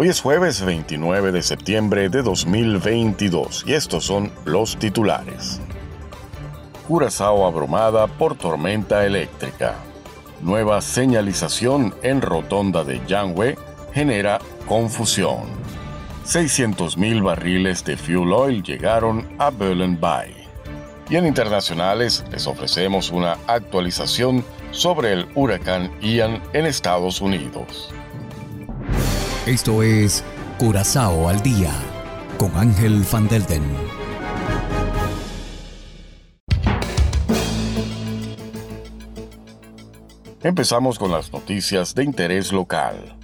Hoy es jueves 29 de septiembre de 2022 y estos son los titulares. Curazao abrumada por tormenta eléctrica. Nueva señalización en rotonda de Yangwe genera confusión. 600.000 barriles de fuel oil llegaron a Berlin Bay. Y en internacionales les ofrecemos una actualización sobre el huracán Ian en Estados Unidos. Esto es Curazao al Día con Ángel Van Delden. Empezamos con las noticias de interés local.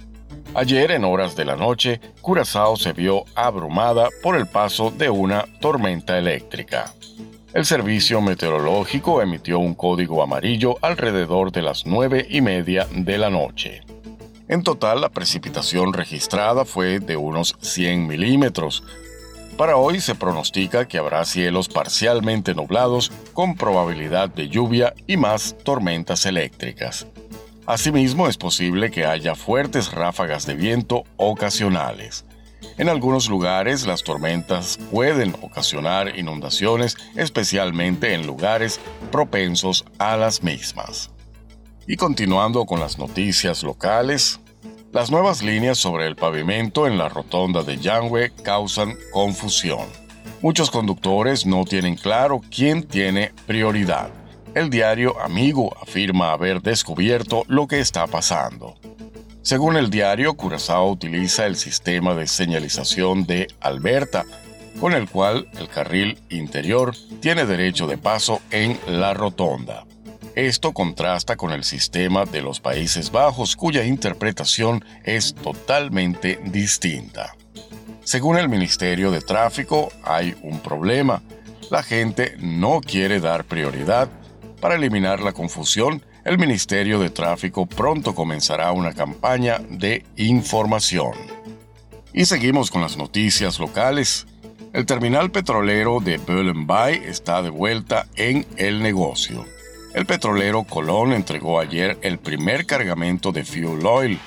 Ayer en horas de la noche, Curazao se vio abrumada por el paso de una tormenta eléctrica. El servicio meteorológico emitió un código amarillo alrededor de las nueve y media de la noche. En total, la precipitación registrada fue de unos 100 milímetros. Para hoy se pronostica que habrá cielos parcialmente nublados con probabilidad de lluvia y más tormentas eléctricas. Asimismo, es posible que haya fuertes ráfagas de viento ocasionales. En algunos lugares las tormentas pueden ocasionar inundaciones, especialmente en lugares propensos a las mismas. Y continuando con las noticias locales, las nuevas líneas sobre el pavimento en la rotonda de Yangwe causan confusión. Muchos conductores no tienen claro quién tiene prioridad. El diario Amigo afirma haber descubierto lo que está pasando. Según el diario, Curazao utiliza el sistema de señalización de Alberta, con el cual el carril interior tiene derecho de paso en la rotonda. Esto contrasta con el sistema de los Países Bajos cuya interpretación es totalmente distinta. Según el Ministerio de Tráfico, hay un problema. La gente no quiere dar prioridad. Para eliminar la confusión, el Ministerio de Tráfico pronto comenzará una campaña de información. Y seguimos con las noticias locales. El terminal petrolero de Bay está de vuelta en el negocio. El petrolero Colón entregó ayer el primer cargamento de fuel oil.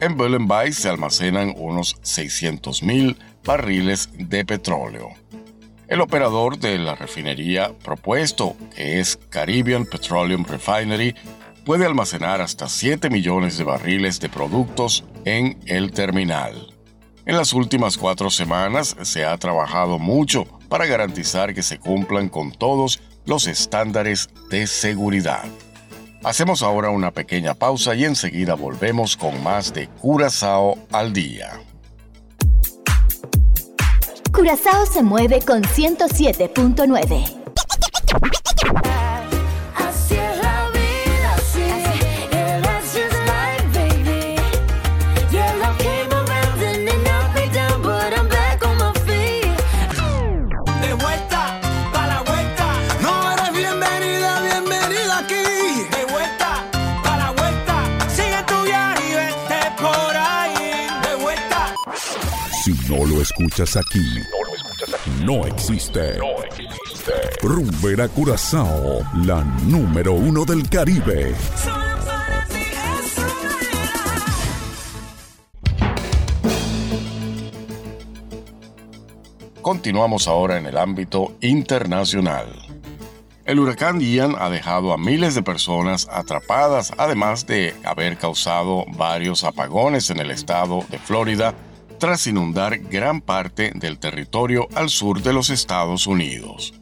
En Bay se almacenan unos 600.000 barriles de petróleo. El operador de la refinería propuesto, que es Caribbean Petroleum Refinery, puede almacenar hasta 7 millones de barriles de productos en el terminal. En las últimas cuatro semanas se ha trabajado mucho para garantizar que se cumplan con todos los estándares de seguridad. Hacemos ahora una pequeña pausa y enseguida volvemos con más de Curazao al día. Curazao se mueve con 107.9. escuchas aquí, no existe. No existe. Rumbera Curazao, la número uno del Caribe. Continuamos ahora en el ámbito internacional. El huracán Ian ha dejado a miles de personas atrapadas, además de haber causado varios apagones en el estado de Florida tras inundar gran parte del territorio al sur de los Estados Unidos.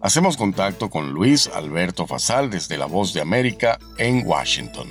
Hacemos contacto con Luis Alberto Fasal desde La Voz de América en Washington.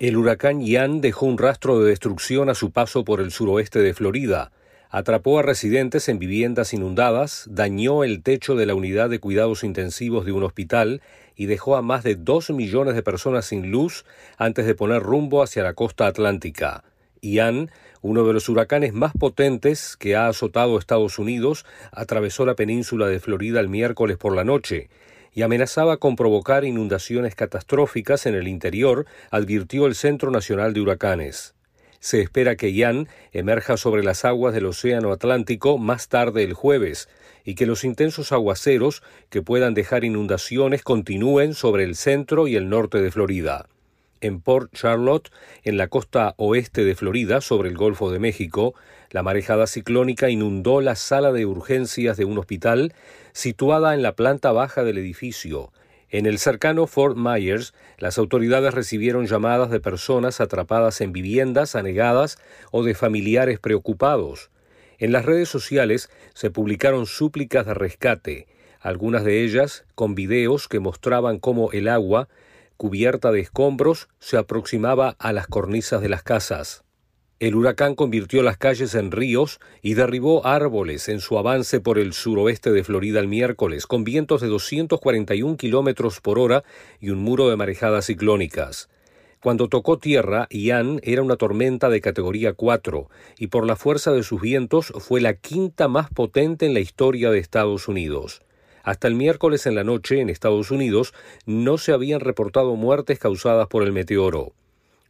El huracán Ian dejó un rastro de destrucción a su paso por el suroeste de Florida. Atrapó a residentes en viviendas inundadas, dañó el techo de la unidad de cuidados intensivos de un hospital y dejó a más de dos millones de personas sin luz antes de poner rumbo hacia la costa atlántica. Ian, uno de los huracanes más potentes que ha azotado Estados Unidos, atravesó la península de Florida el miércoles por la noche y amenazaba con provocar inundaciones catastróficas en el interior, advirtió el Centro Nacional de Huracanes. Se espera que Ian emerja sobre las aguas del Océano Atlántico más tarde el jueves y que los intensos aguaceros que puedan dejar inundaciones continúen sobre el centro y el norte de Florida. En Port Charlotte, en la costa oeste de Florida, sobre el Golfo de México, la marejada ciclónica inundó la sala de urgencias de un hospital situada en la planta baja del edificio, en el cercano Fort Myers, las autoridades recibieron llamadas de personas atrapadas en viviendas anegadas o de familiares preocupados. En las redes sociales se publicaron súplicas de rescate, algunas de ellas con videos que mostraban cómo el agua, cubierta de escombros, se aproximaba a las cornisas de las casas. El huracán convirtió las calles en ríos y derribó árboles en su avance por el suroeste de Florida el miércoles, con vientos de 241 kilómetros por hora y un muro de marejadas ciclónicas. Cuando tocó tierra, Ian era una tormenta de categoría 4 y por la fuerza de sus vientos fue la quinta más potente en la historia de Estados Unidos. Hasta el miércoles en la noche en Estados Unidos no se habían reportado muertes causadas por el meteoro.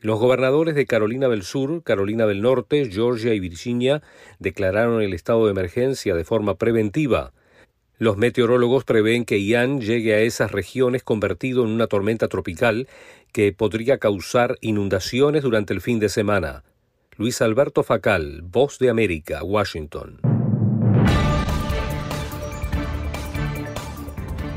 Los gobernadores de Carolina del Sur, Carolina del Norte, Georgia y Virginia declararon el estado de emergencia de forma preventiva. Los meteorólogos prevén que Ian llegue a esas regiones convertido en una tormenta tropical que podría causar inundaciones durante el fin de semana. Luis Alberto Facal, Voz de América, Washington.